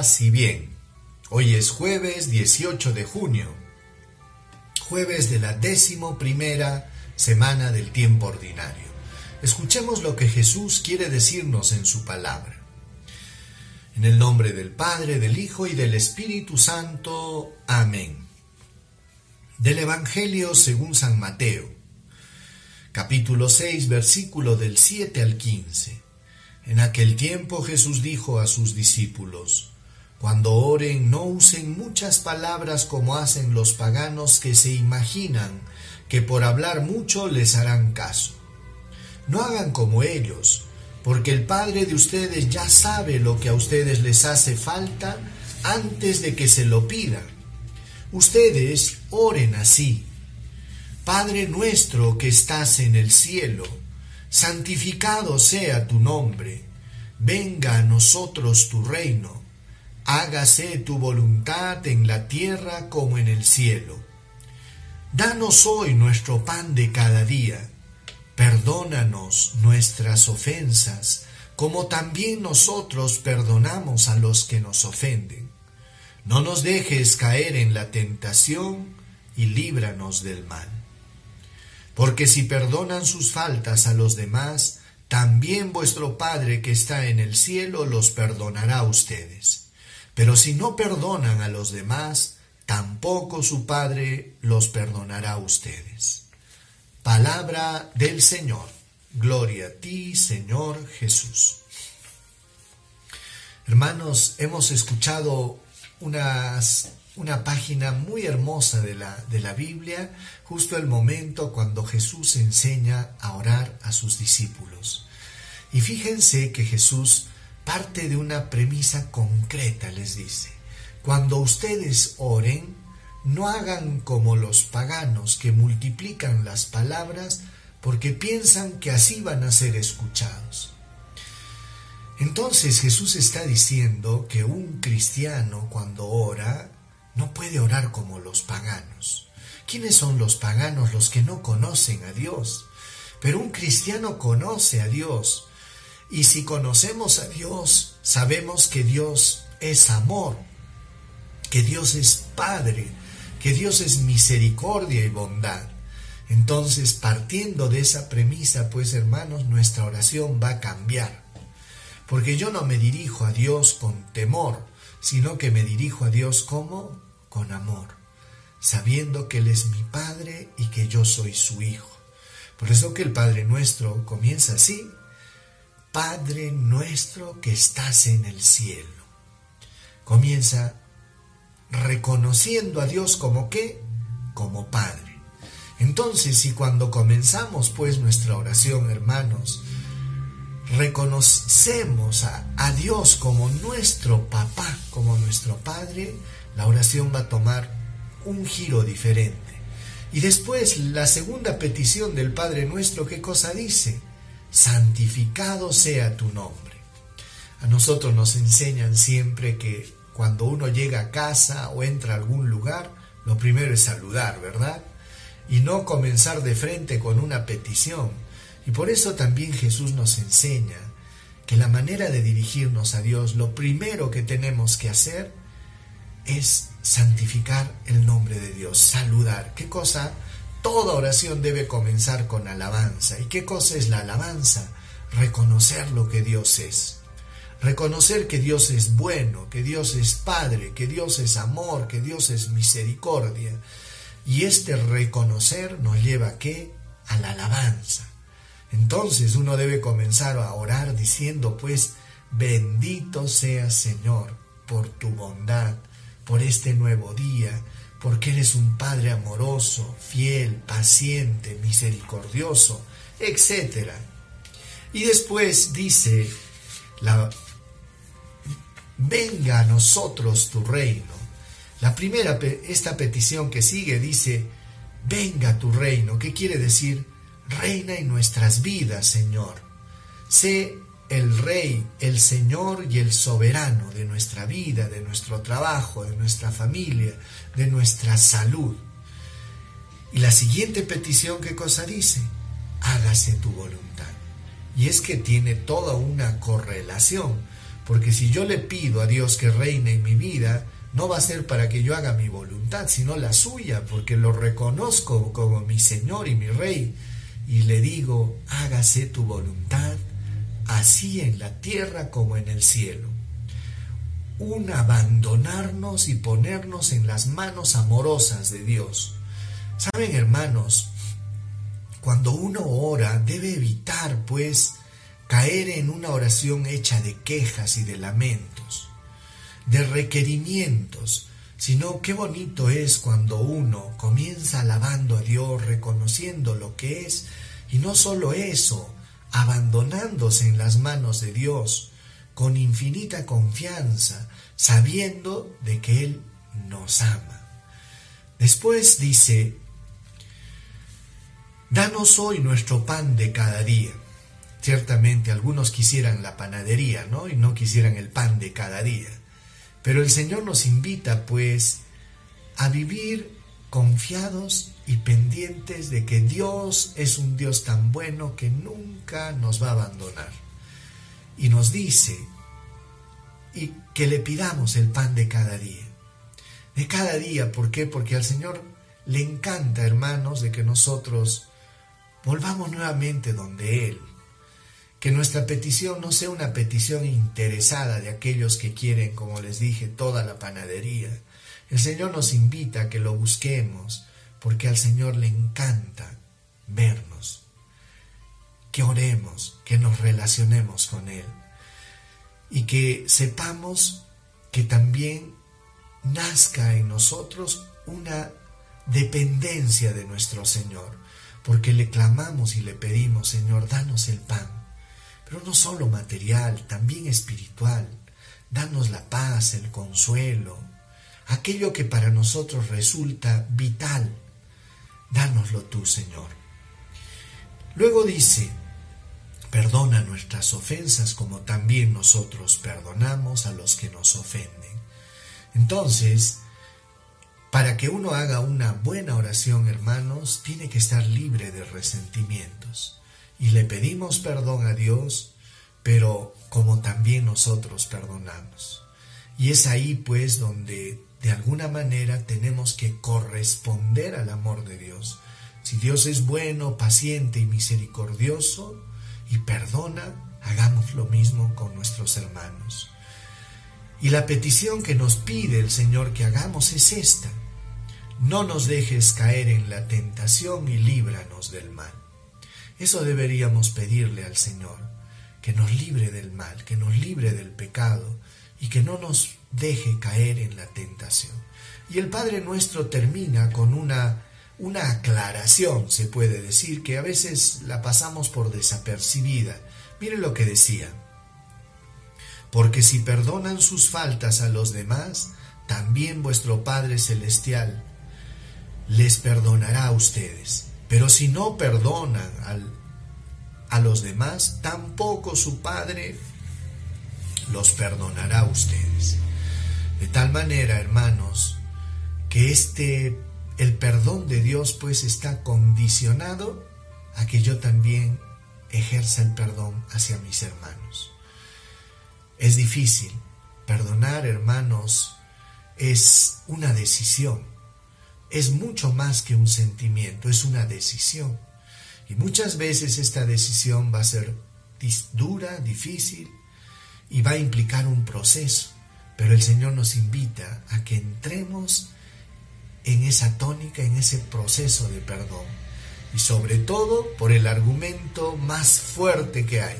paz y bien. Hoy es jueves 18 de junio, jueves de la décimo primera semana del tiempo ordinario. Escuchemos lo que Jesús quiere decirnos en su palabra. En el nombre del Padre, del Hijo y del Espíritu Santo. Amén. Del Evangelio según San Mateo, capítulo 6, versículo del 7 al 15. En aquel tiempo Jesús dijo a sus discípulos, Cuando oren no usen muchas palabras como hacen los paganos que se imaginan que por hablar mucho les harán caso. No hagan como ellos, porque el Padre de ustedes ya sabe lo que a ustedes les hace falta antes de que se lo pidan. Ustedes oren así. Padre nuestro que estás en el cielo, santificado sea tu nombre, venga a nosotros tu reino, hágase tu voluntad en la tierra como en el cielo. Danos hoy nuestro pan de cada día, perdónanos nuestras ofensas, como también nosotros perdonamos a los que nos ofenden. No nos dejes caer en la tentación y líbranos del mal porque si perdonan sus faltas a los demás, también vuestro Padre que está en el cielo los perdonará a ustedes. Pero si no perdonan a los demás, tampoco su Padre los perdonará a ustedes. Palabra del Señor. Gloria a ti, Señor Jesús. Hermanos, hemos escuchado una página muy hermosa de la, de la Biblia, justo el momento cuando Jesús enseña a orar a sus discípulos. Y fíjense que Jesús parte de una premisa concreta, les dice, cuando ustedes oren, no hagan como los paganos que multiplican las palabras porque piensan que así van a ser escuchados. Entonces Jesús está diciendo que un cristiano cuando ora no puede orar como los paganos. ¿Quiénes son los paganos? Los que no conocen a Dios. Pero un cristiano conoce a Dios. Y si conocemos a Dios, sabemos que Dios es amor, que Dios es Padre, que Dios es misericordia y bondad. Entonces, partiendo de esa premisa, pues hermanos, nuestra oración va a cambiar. Porque yo no me dirijo a Dios con temor, sino que me dirijo a Dios como con amor, sabiendo que Él es mi Padre y que yo soy su Hijo. Por eso que el Padre nuestro comienza así, Padre nuestro que estás en el cielo. Comienza reconociendo a Dios como qué? Como Padre. Entonces, si cuando comenzamos pues nuestra oración, hermanos, reconocemos a, a, Dios como nuestro papá, como nuestro Padre, la oración va a tomar un giro diferente. Y después la segunda petición del Padre nuestro, ¿qué cosa dice? Santificado sea tu nombre. A nosotros nos enseñan siempre que cuando uno llega a casa o entra a algún lugar, lo primero es saludar, ¿verdad? Y no comenzar de frente con una petición. Y por eso también Jesús nos enseña que la manera de dirigirnos a Dios, lo primero que tenemos que hacer es santificar el nombre de Dios, saludar. ¿Qué cosa? Toda oración debe comenzar con alabanza. ¿Y qué cosa es la alabanza? Reconocer lo que Dios es. Reconocer que Dios es bueno, que Dios es Padre, que Dios es amor, que Dios es misericordia. Y este reconocer nos lleva a qué? A la alabanza. Entonces uno debe comenzar a orar diciendo pues, bendito seas Señor por tu bondad, por este nuevo día, porque eres un Padre amoroso, fiel, paciente, misericordioso, etc. Y después dice, la, venga a nosotros tu reino. La primera, esta petición que sigue dice, venga tu reino. ¿Qué quiere decir? Reina en nuestras vidas, Señor. Sé el Rey, el Señor y el soberano de nuestra vida, de nuestro trabajo, de nuestra familia, de nuestra salud. Y la siguiente petición, ¿qué cosa dice? Hágase tu voluntad. Y es que tiene toda una correlación, Porque si yo le pido a Dios que reine en mi vida, no va a ser para que yo haga mi voluntad, sino la suya, porque lo reconozco como mi Señor y mi Rey. Y le digo, hágase tu voluntad, así en la tierra como en el cielo. Un abandonarnos y ponernos en las manos amorosas de Dios. Saben, hermanos, cuando uno ora debe evitar, pues, caer en una oración hecha de quejas y de lamentos de requerimientos, sino qué bonito es cuando uno comienza alabando a Dios, reconociendo lo que es, y no solo eso, abandonándose en las manos de Dios, con infinita confianza, sabiendo de que Él nos ama. Después dice, Danos hoy nuestro pan de cada día. Ciertamente algunos quisieran la panadería, ¿no? Y no quisieran el pan de cada día. Pero el Señor nos invita, pues, a vivir confiados y pendientes de que Dios es un Dios tan bueno que nunca nos va a abandonar. Y nos dice y que le pidamos el pan de cada día. De cada día, ¿por qué? Porque al Señor le encanta, hermanos, de que nosotros volvamos nuevamente donde Él, que nuestra petición no sea una petición interesada de aquellos que quieren, como les dije, toda la panadería. El Señor nos invita a que lo busquemos, porque al Señor le encanta vernos, que oremos, que nos relacionemos con Él y que sepamos que también nazca en nosotros una dependencia de nuestro Señor, porque le clamamos y le pedimos, Señor, danos el pan pero no solo material, también espiritual. Danos la paz, el consuelo, aquello que para nosotros resulta vital. Dánoslo tú, Señor. Luego dice, perdona nuestras ofensas como también nosotros perdonamos a los que nos ofenden. Entonces, para que uno haga una buena oración, hermanos, tiene que estar libre de resentimientos y le pedimos perdón a Dios, pero como también nosotros perdonamos. Y es ahí pues donde de alguna manera tenemos que corresponder al amor de Dios. Si Dios es bueno, paciente y misericordioso y perdona, hagamos lo mismo con nuestros hermanos. Y la petición que nos pide el Señor que hagamos es esta. No nos dejes caer en la tentación y líbranos del mal. Eso deberíamos pedirle al Señor, que nos libre del mal, que nos libre del pecado y que no nos deje caer en la tentación. Y el Padre nuestro termina con una, una aclaración, se puede decir, que a veces la pasamos por desapercibida. Miren lo que decía. Porque si perdonan sus faltas a los demás, también vuestro Padre Celestial les perdonará a ustedes. Pero si no perdonan a los demás, tampoco su Padre los perdonará a ustedes. De tal manera, hermanos, que este, el perdón de Dios pues está condicionado a que yo también ejerza el perdón hacia mis hermanos. Es difícil. Perdonar, hermanos, es una decisión es mucho más que un sentimiento, es una decisión. Y muchas veces esta decisión va a ser dura, difícil y va a implicar un proceso. Pero el Señor nos invita a que entremos en esa tónica, en ese proceso de perdón. Y sobre todo por el argumento más fuerte que hay,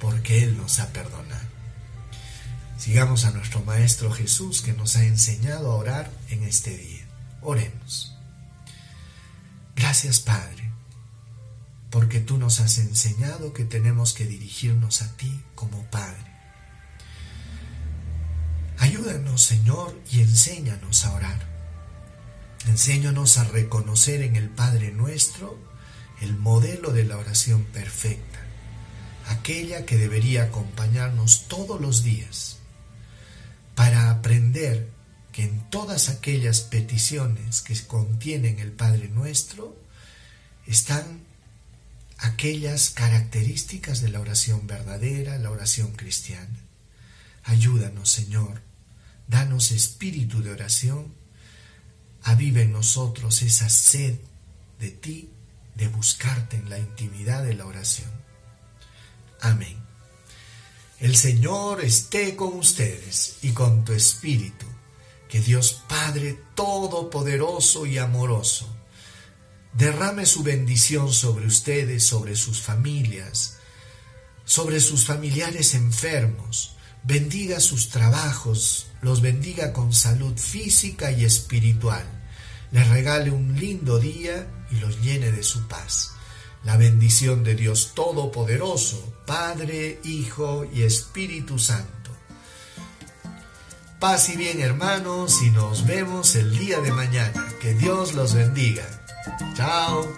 porque Él nos ha perdonado. Sigamos a nuestro Maestro Jesús que nos ha enseñado a orar en este día. Oremos. Gracias Padre, porque tú nos has enseñado que tenemos que dirigirnos a ti como Padre. Ayúdanos Señor y enséñanos a orar. Enséñanos a reconocer en el Padre nuestro el modelo de la oración perfecta, aquella que debería acompañarnos todos los días, para aprender que en todas aquellas peticiones que contienen el Padre Nuestro están aquellas características de la oración verdadera, la oración cristiana. Ayúdanos, Señor. Danos espíritu de oración. Avive en nosotros esa sed de ti, de buscarte en la intimidad de la oración. Amén. El Señor esté con ustedes y con tu espíritu. Que Dios Padre Todopoderoso y amoroso derrame su bendición sobre ustedes, sobre sus familias, sobre sus familiares enfermos, bendiga sus trabajos, los bendiga con salud física y espiritual, les regale un lindo día y los llene de su paz. La bendición de Dios Todopoderoso, Padre, Hijo y Espíritu Santo Paz y bien hermanos y nos vemos el día de mañana. Que Dios los bendiga. Chao.